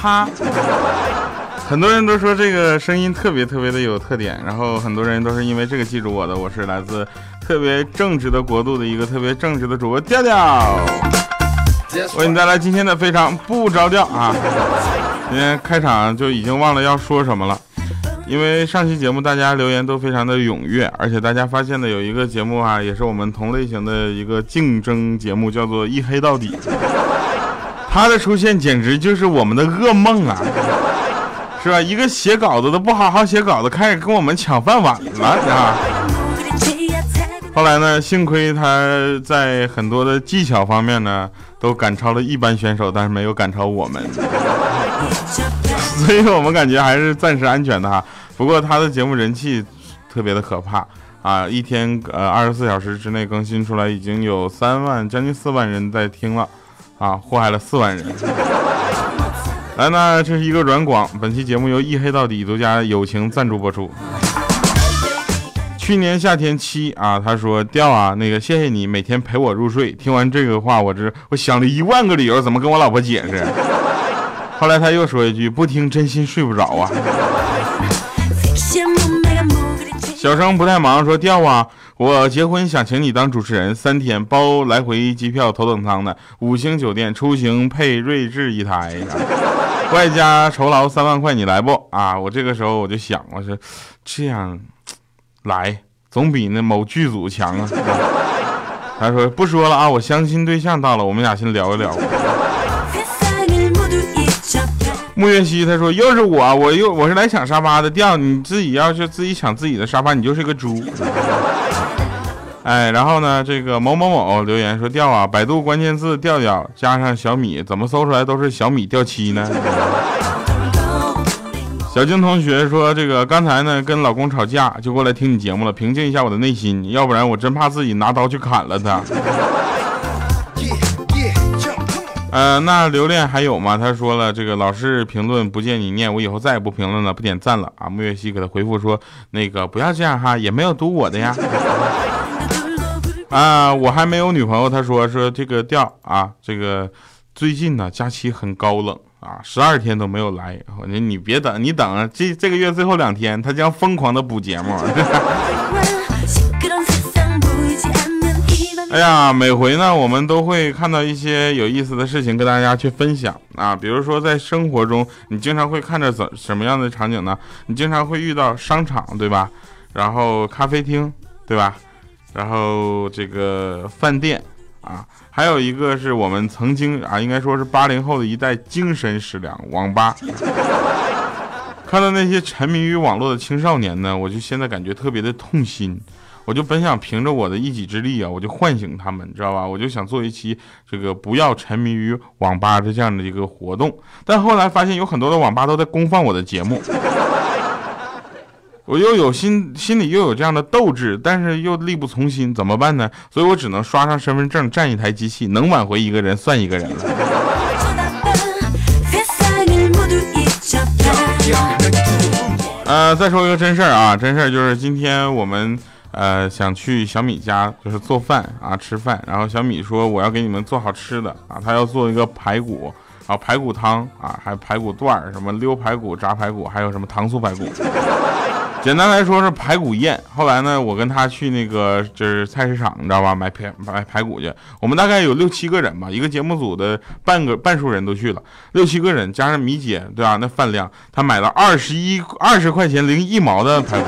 哈。很多人都说这个声音特别特别的有特点，然后很多人都是因为这个记住我的。我是来自特别正直的国度的一个特别正直的主播调调，为你带来今天的非常不着调啊！今天开场就已经忘了要说什么了，因为上期节目大家留言都非常的踊跃，而且大家发现的有一个节目啊，也是我们同类型的一个竞争节目，叫做一黑到底。他的出现简直就是我们的噩梦啊！是吧？一个写稿子的不好好写稿子，开始跟我们抢饭碗了，啊！后来呢？幸亏他在很多的技巧方面呢，都赶超了一般选手，但是没有赶超我们，所以我们感觉还是暂时安全的哈。不过他的节目人气特别的可怕啊！一天呃二十四小时之内更新出来，已经有三万将近四万人在听了啊，祸害了四万人。来，那这是一个软广。本期节目由一黑到底独家友情赞助播出。去年夏天七啊，他说掉啊，那个谢谢你每天陪我入睡。听完这个话，我这我想了一万个理由，怎么跟我老婆解释？后来他又说一句，不听真心睡不着啊。小生不太忙，说掉啊，我结婚想请你当主持人，三天包来回机票头等舱的五星酒店，出行配睿智一台。外加酬劳三万块，你来不啊？我这个时候我就想，我说这样来总比那某剧组强啊。他说不说了啊，我相亲对象到了，我们俩先聊一聊。穆月熙他说又是我，我又我是来抢沙发的，调你自己要是自己抢自己的沙发，你就是个猪。哎，然后呢？这个某某某留言说掉啊，百度关键字调调加上小米，怎么搜出来都是小米掉漆呢？小静同学说这个刚才呢跟老公吵架，就过来听你节目了，平静一下我的内心，要不然我真怕自己拿刀去砍了他。呃，那留恋还有吗？他说了，这个老是评论不见你念，我以后再也不评论了，不点赞了啊。木月熙给他回复说，那个不要这样哈，也没有读我的呀。啊，我还没有女朋友。他说说这个调啊，这个最近呢假期很高冷啊，十二天都没有来。你你别等，你等啊这这个月最后两天，他将疯狂的补节目。哎呀，每回呢，我们都会看到一些有意思的事情跟大家去分享啊。比如说在生活中，你经常会看着怎什么样的场景呢？你经常会遇到商场，对吧？然后咖啡厅，对吧？然后这个饭店啊，还有一个是我们曾经啊，应该说是八零后的一代精神食粮——网吧。看到那些沉迷于网络的青少年呢，我就现在感觉特别的痛心。我就本想凭着我的一己之力啊，我就唤醒他们，知道吧？我就想做一期这个不要沉迷于网吧的这样的一个活动。但后来发现有很多的网吧都在公放我的节目。我又有心，心里又有这样的斗志，但是又力不从心，怎么办呢？所以我只能刷上身份证，占一台机器，能挽回一个人算一个人了。呃，再说一个真事儿啊，真事儿就是今天我们呃想去小米家，就是做饭啊吃饭，然后小米说我要给你们做好吃的啊，他要做一个排骨啊排骨汤啊，还有排骨段儿，什么溜排骨、炸排骨，还有什么糖醋排骨。简单来说是排骨宴。后来呢，我跟他去那个就是菜市场，你知道吧，买排买排骨去。我们大概有六七个人吧，一个节目组的半个半数人都去了，六七个人加上米姐，对吧？那饭量，他买了二十一二十块钱零一毛的排骨。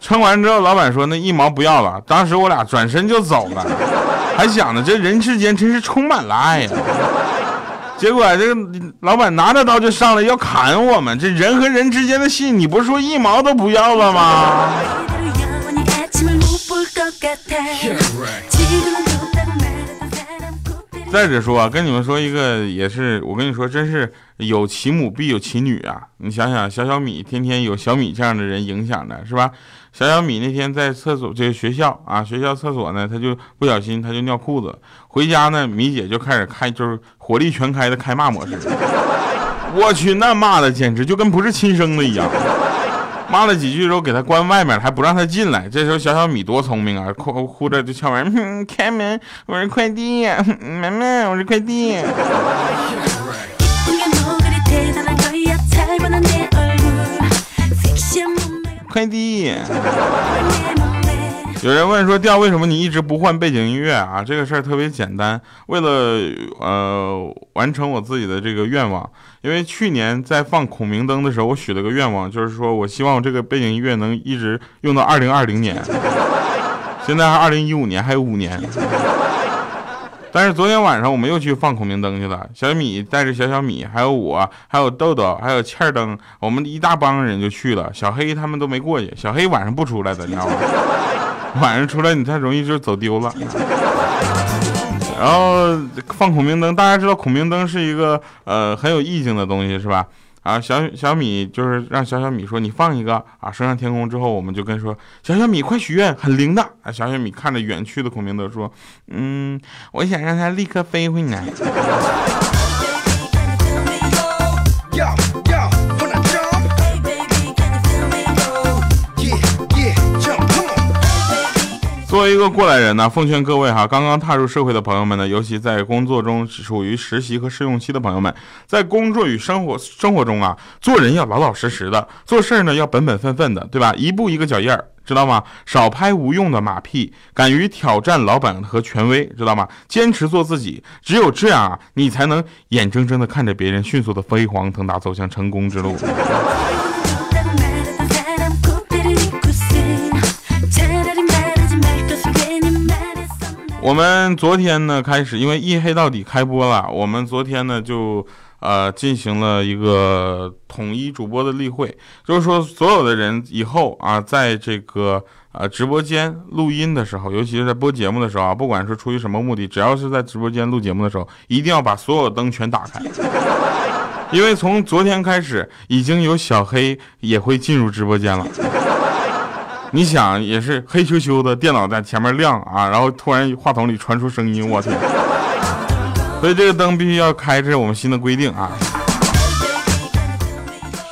称完之后，老板说那一毛不要了。当时我俩转身就走了，还想着这人世间真是充满了爱呀。结果这个老板拿着刀就上来要砍我们，这人和人之间的信，你不是说一毛都不要了吗？再者说，跟你们说一个，也是我跟你说，真是有其母必有其女啊！你想想，小小米天天有小米这样的人影响的，是吧？小小米那天在厕所，这个学校啊，学校厕所呢，他就不小心他就尿裤子，回家呢，米姐就开始开，就是火力全开的开骂模式。我去，那骂的简直就跟不是亲生的一样。骂了几句之后，给他关外面，还不让他进来。这时候小小米多聪明啊，哭哭着就敲门，开门，我是快递呀，门门，我是快递。快递。有人问说，调为什么你一直不换背景音乐啊？这个事儿特别简单，为了呃完成我自己的这个愿望，因为去年在放孔明灯的时候，我许了个愿望，就是说我希望我这个背景音乐能一直用到二零二零年，现在还二零一五年，还有五年。但是昨天晚上我们又去放孔明灯去了，小米带着小小米，还有我，还有豆豆，还有欠儿灯，我们一大帮人就去了。小黑他们都没过去，小黑晚上不出来的，你知道吗？晚上出来你太容易就走丢了，然后放孔明灯，大家知道孔明灯是一个呃很有意境的东西是吧？啊，小小米就是让小小米说你放一个啊，升上天空之后，我们就跟说小小米快许愿，很灵的啊。小小米看着远去的孔明灯说，嗯，我想让它立刻飞回来。作为一个过来人呢，奉劝各位哈，刚刚踏入社会的朋友们呢，尤其在工作中处于实习和试用期的朋友们，在工作与生活生活中啊，做人要老老实实的，做事呢要本本分分的，对吧？一步一个脚印儿，知道吗？少拍无用的马屁，敢于挑战老板和权威，知道吗？坚持做自己，只有这样啊，你才能眼睁睁的看着别人迅速的飞黄腾达，走向成功之路。我们昨天呢开始，因为一黑到底开播了，我们昨天呢就呃进行了一个统一主播的例会，就是说所有的人以后啊，在这个呃直播间录音的时候，尤其是在播节目的时候啊，不管是出于什么目的，只要是在直播间录节目的时候，一定要把所有灯全打开，因为从昨天开始，已经有小黑也会进入直播间了。你想也是黑黢黢的电脑在前面亮啊，然后突然话筒里传出声音，我天！所以这个灯必须要开，这是我们新的规定啊。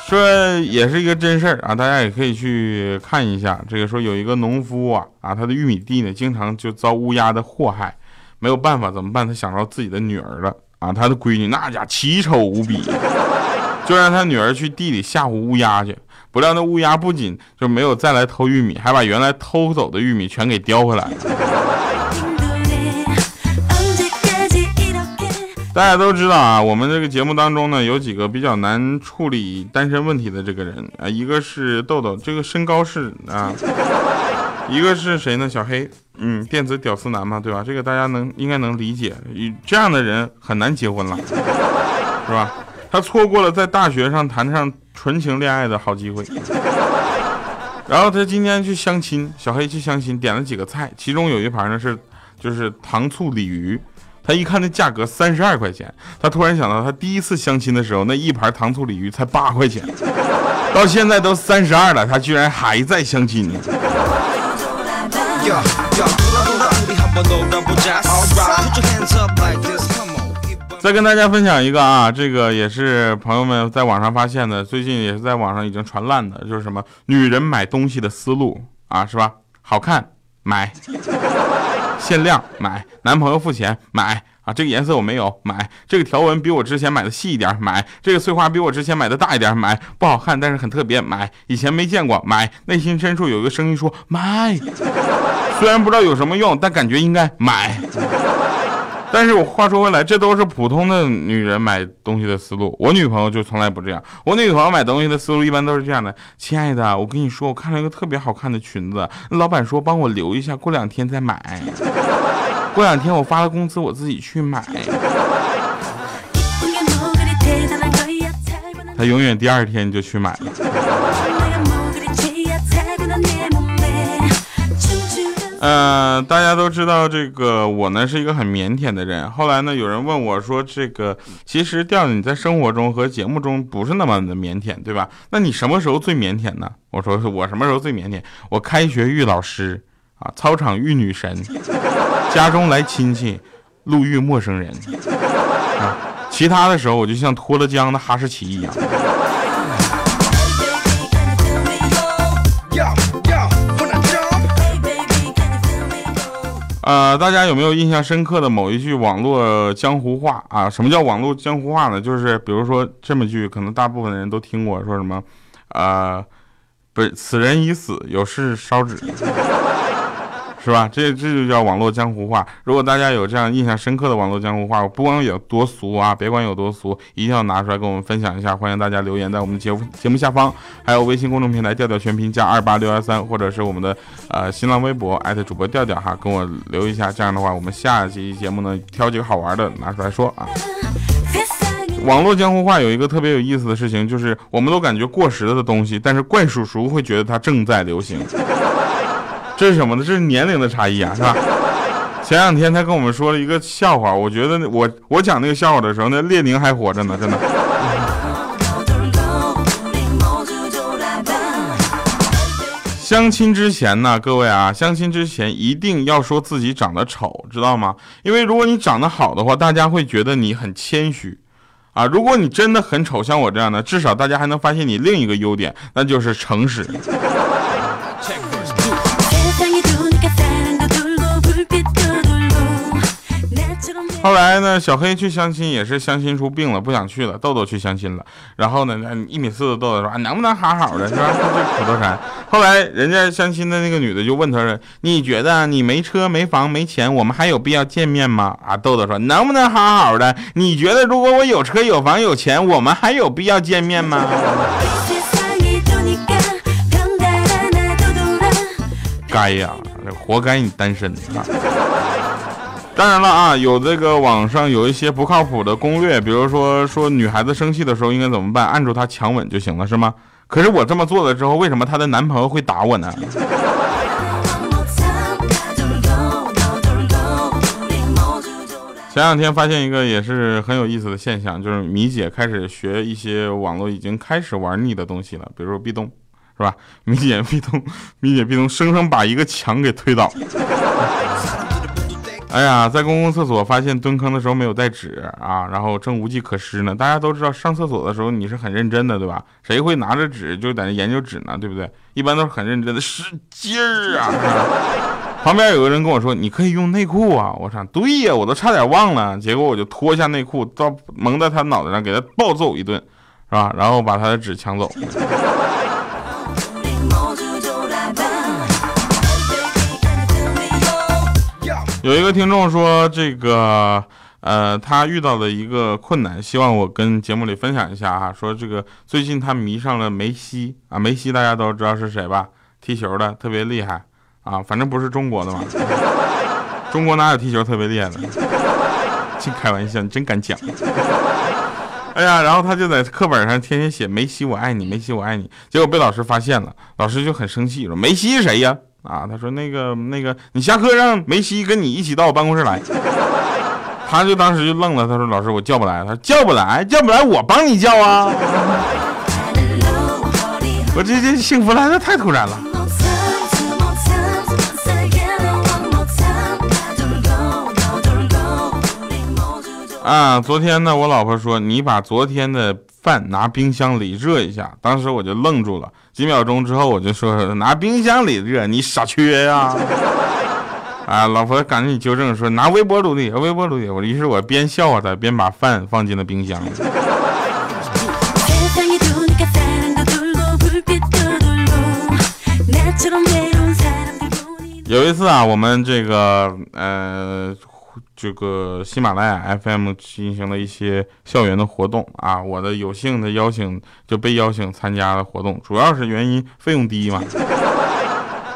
说也是一个真事儿啊，大家也可以去看一下。这个说有一个农夫啊啊，他的玉米地呢经常就遭乌鸦的祸害，没有办法怎么办？他想到自己的女儿了啊，他的闺女那家奇丑无比，就让他女儿去地里吓唬乌鸦去。不料那乌鸦不仅就没有再来偷玉米，还把原来偷走的玉米全给叼回来了。大家都知道啊，我们这个节目当中呢，有几个比较难处理单身问题的这个人啊，一个是豆豆，这个身高是啊，一个是谁呢？小黑，嗯，电子屌丝男嘛，对吧？这个大家能应该能理解，这样的人很难结婚了，是吧？他错过了在大学上谈上纯情恋爱的好机会，然后他今天去相亲，小黑去相亲，点了几个菜，其中有一盘呢是就是糖醋鲤鱼，他一看那价格三十二块钱，他突然想到他第一次相亲的时候那一盘糖醋鲤鱼才八块钱，到现在都三十二了，他居然还在相亲呢。再跟大家分享一个啊，这个也是朋友们在网上发现的，最近也是在网上已经传烂的，就是什么女人买东西的思路啊，是吧？好看买，限量买，男朋友付钱买。啊，这个颜色我没有买，这个条纹比我之前买的细一点买，这个碎花比我之前买的大一点买，不好看但是很特别买，以前没见过买，内心深处有一个声音说买，虽然不知道有什么用，但感觉应该买。但是我话说回来，这都是普通的女人买东西的思路。我女朋友就从来不这样。我女朋友买东西的思路一般都是这样的：亲爱的，我跟你说，我看了一个特别好看的裙子，老板说帮我留一下，过两天再买。过两天我发了工资，我自己去买。她永远第二天就去买了。嗯，大家都知道这个我呢是一个很腼腆的人。后来呢，有人问我说：“这个其实调子你在生活中和节目中不是那么的腼腆，对吧？那你什么时候最腼腆呢？”我说：“我什么时候最腼腆？我开学遇老师啊，操场遇女神，家中来亲戚，路遇陌生人啊。其他的时候，我就像脱了缰的哈士奇一样。”呃，大家有没有印象深刻的某一句网络江湖话啊？什么叫网络江湖话呢？就是比如说这么句，可能大部分人都听过，说什么，啊，不此人已死，有事烧纸。是吧？这这就叫网络江湖话。如果大家有这样印象深刻的网络江湖话，不管有多俗啊，别管有多俗，一定要拿出来跟我们分享一下。欢迎大家留言在我们节目节目下方，还有微信公众平台调调全拼加二八六幺三，或者是我们的呃新浪微博艾特主播调调哈，跟我留一下。这样的话，我们下期节目呢挑几个好玩的拿出来说啊。网络江湖话有一个特别有意思的事情，就是我们都感觉过时了的东西，但是怪叔叔会觉得它正在流行。这是什么呢？这是年龄的差异啊，是吧？前两天他跟我们说了一个笑话，我觉得我我讲那个笑话的时候，那列宁还活着呢，真的。相亲之前呢，各位啊，相亲之前一定要说自己长得丑，知道吗？因为如果你长得好的话，大家会觉得你很谦虚啊。如果你真的很丑，像我这样的，至少大家还能发现你另一个优点，那就是诚实。后来呢，小黑去相亲也是相亲出病了，不想去了。豆豆去相亲了，然后呢，一米四的豆豆说：“啊能不能好好的，是吧？”这口头禅。后来人家相亲的那个女的就问他说：“你觉得你没车没房没钱，我们还有必要见面吗？”啊，豆豆说：“能不能好好的？你觉得如果我有车有房有钱，我们还有必要见面吗？” 该呀，活该你单身啊！当然了啊，有这个网上有一些不靠谱的攻略，比如说说女孩子生气的时候应该怎么办，按住她强吻就行了，是吗？可是我这么做了之后，为什么她的男朋友会打我呢？前两天发现一个也是很有意思的现象，就是米姐开始学一些网络已经开始玩腻的东西了，比如说壁咚，是吧？米姐壁咚，米姐壁咚，生生把一个墙给推倒。哎呀，在公共厕所发现蹲坑的时候没有带纸啊，然后正无计可施呢。大家都知道上厕所的时候你是很认真的，对吧？谁会拿着纸就在那研究纸呢？对不对？一般都是很认真的使劲儿啊。旁边有个人跟我说：“你可以用内裤啊。”我想，对呀，我都差点忘了。结果我就脱下内裤，到蒙在他脑袋上，给他暴揍一顿，是吧？然后把他的纸抢走。有一个听众说，这个呃，他遇到了一个困难，希望我跟节目里分享一下啊。说这个最近他迷上了梅西啊，梅西大家都知道是谁吧？踢球的特别厉害啊，反正不是中国的嘛。中国哪有踢球特别厉害的？净开玩笑，你真敢讲。哎呀，然后他就在课本上天天写梅西我爱你，梅西我爱你，结果被老师发现了，老师就很生气说梅西谁呀？啊，他说那个那个，你下课让梅西跟你一起到我办公室来。他就当时就愣了，他说老师我叫不来，他说叫不来，叫不来我帮你叫啊。我这这幸福来的太突然了。啊，昨天呢，我老婆说你把昨天的饭拿冰箱里热一下，当时我就愣住了。几秒钟之后，我就说拿冰箱里热，你傻缺呀！啊，老婆赶紧纠正说拿微波炉里，微波炉里。我于是我边笑话他，边把饭放进了冰箱里。有一次啊，我们这个呃。这个喜马拉雅 FM 进行了一些校园的活动啊，我的有幸的邀请就被邀请参加了活动，主要是原因费用低嘛，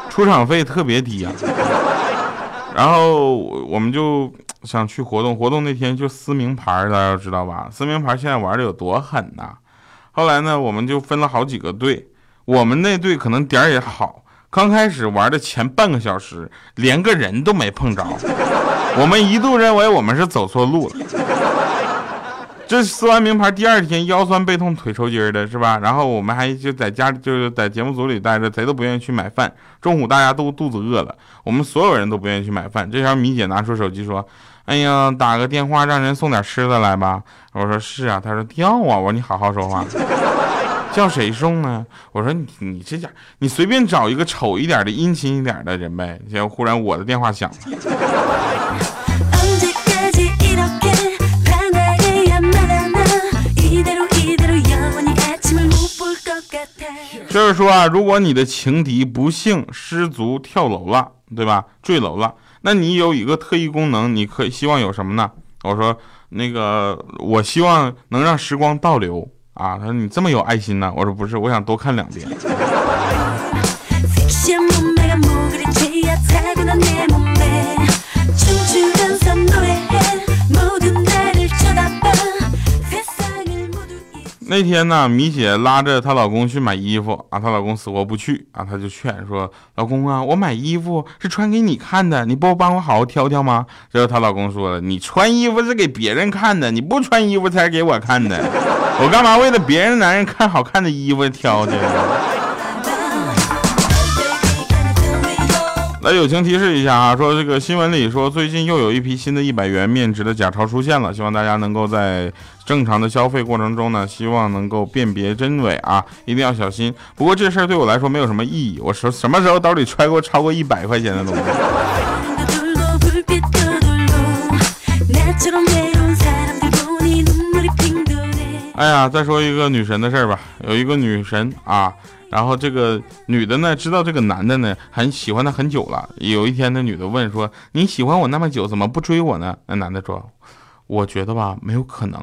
出场费特别低啊。然后我们就想去活动，活动那天就撕名牌，大家知道吧？撕名牌现在玩的有多狠呐！后来呢，我们就分了好几个队，我们那队可能点儿也好，刚开始玩的前半个小时连个人都没碰着。我们一度认为我们是走错路了。这撕完名牌第二天腰酸背痛腿抽筋的是吧？然后我们还就在家就是在节目组里待着，谁都不愿意去买饭。中午大家都肚子饿了，我们所有人都不愿意去买饭。这时候米姐拿出手机说：“哎呀，打个电话让人送点吃的来吧。”我说：“是啊。”她说：“要啊。”我说：“你好好说话，叫谁送呢？”我说：“你你这家你随便找一个丑一点的殷勤一点的人呗。”结果忽然我的电话响了。就是说啊，如果你的情敌不幸失足跳楼了，对吧？坠楼了，那你有一个特异功能，你可以希望有什么呢？我说那个，我希望能让时光倒流啊。他说你这么有爱心呢？我说不是，我想多看两遍。那天呢，米姐拉着她老公去买衣服啊，她老公死活不去啊，她就劝说老公啊，我买衣服是穿给你看的，你不帮我好好挑挑吗？然后她老公说了，你穿衣服是给别人看的，你不穿衣服才给我看的，我干嘛为了别人男人看好看的衣服挑去？来友情提示一下啊，说这个新闻里说最近又有一批新的一百元面值的假钞出现了，希望大家能够在正常的消费过程中呢，希望能够辨别真伪啊，一定要小心。不过这事儿对我来说没有什么意义，我什什么时候兜里揣过超过一百块钱的东西？哎呀，再说一个女神的事儿吧，有一个女神啊。然后这个女的呢，知道这个男的呢很喜欢他很久了。有一天，那女的问说：“你喜欢我那么久，怎么不追我呢？”那男的说：“我觉得吧，没有可能。”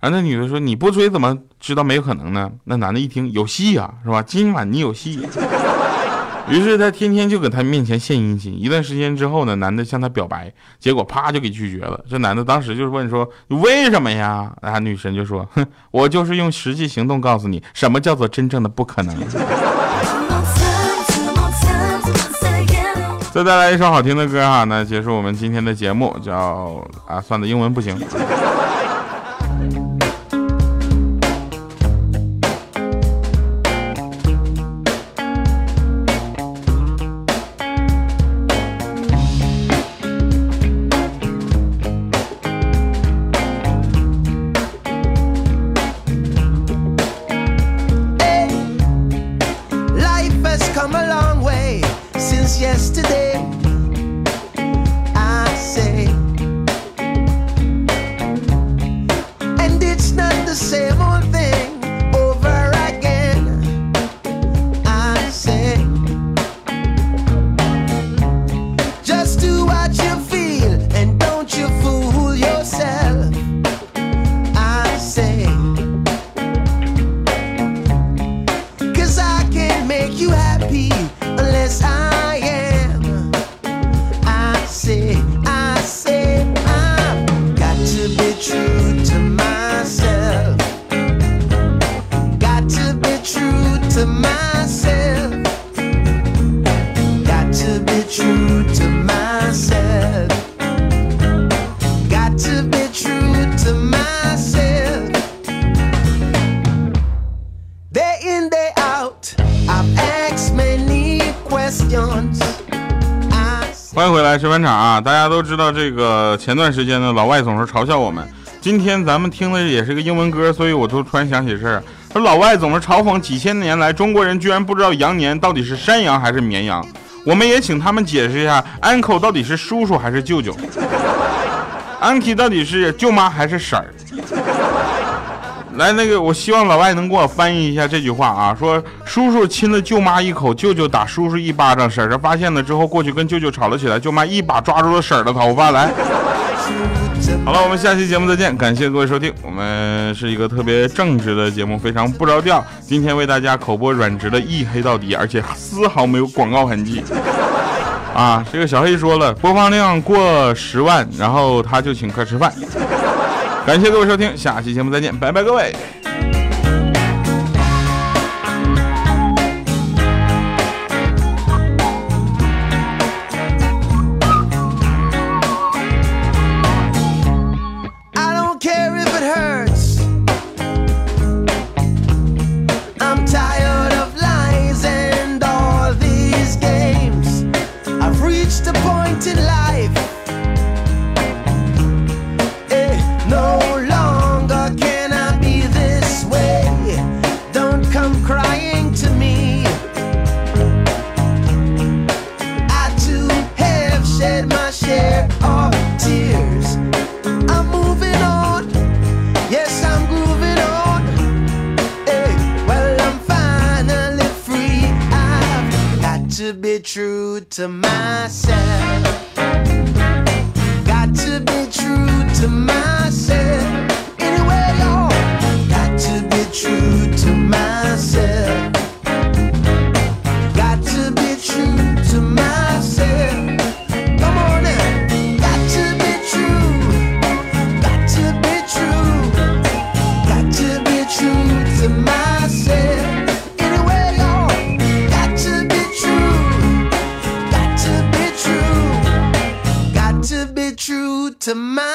然后那女的说：“你不追，怎么知道没有可能呢？”那男的一听，有戏呀，是吧？今晚你有戏。于是他天天就搁他面前献殷勤。一段时间之后呢，男的向他表白，结果啪就给拒绝了。这男的当时就是问说：“为什么呀？”啊，女神就说：“哼，我就是用实际行动告诉你，什么叫做真正的不可能。”再带来一首好听的歌哈，那结束我们今天的节目，叫啊，算的英文不行。欢迎回来，吃饭场啊！大家都知道这个前段时间呢，老外总是嘲笑我们。今天咱们听的也是个英文歌，所以我就突然想起事儿，说老外总是嘲讽几千年来中国人居然不知道羊年到底是山羊还是绵羊。我们也请他们解释一下，uncle 到底是叔叔还是舅舅，auntie 到底是舅妈还是婶儿。来，那个，我希望老外能给我翻译一下这句话啊，说叔叔亲了舅妈一口，舅舅打叔叔一巴掌，婶婶发现了之后过去跟舅舅吵了起来，舅妈一把抓住了婶儿的头发。来，好了，我们下期节目再见，感谢各位收听，我们是一个特别正直的节目，非常不着调，今天为大家口播软直的一黑到底，而且丝毫没有广告痕迹。啊，这个小黑说了，播放量过十万，然后他就请客吃饭。感谢各位收听，下期节目再见，拜拜，各位。To be true to myself. Got to be true to myself. Anyway, y'all. Got to be true to myself. to my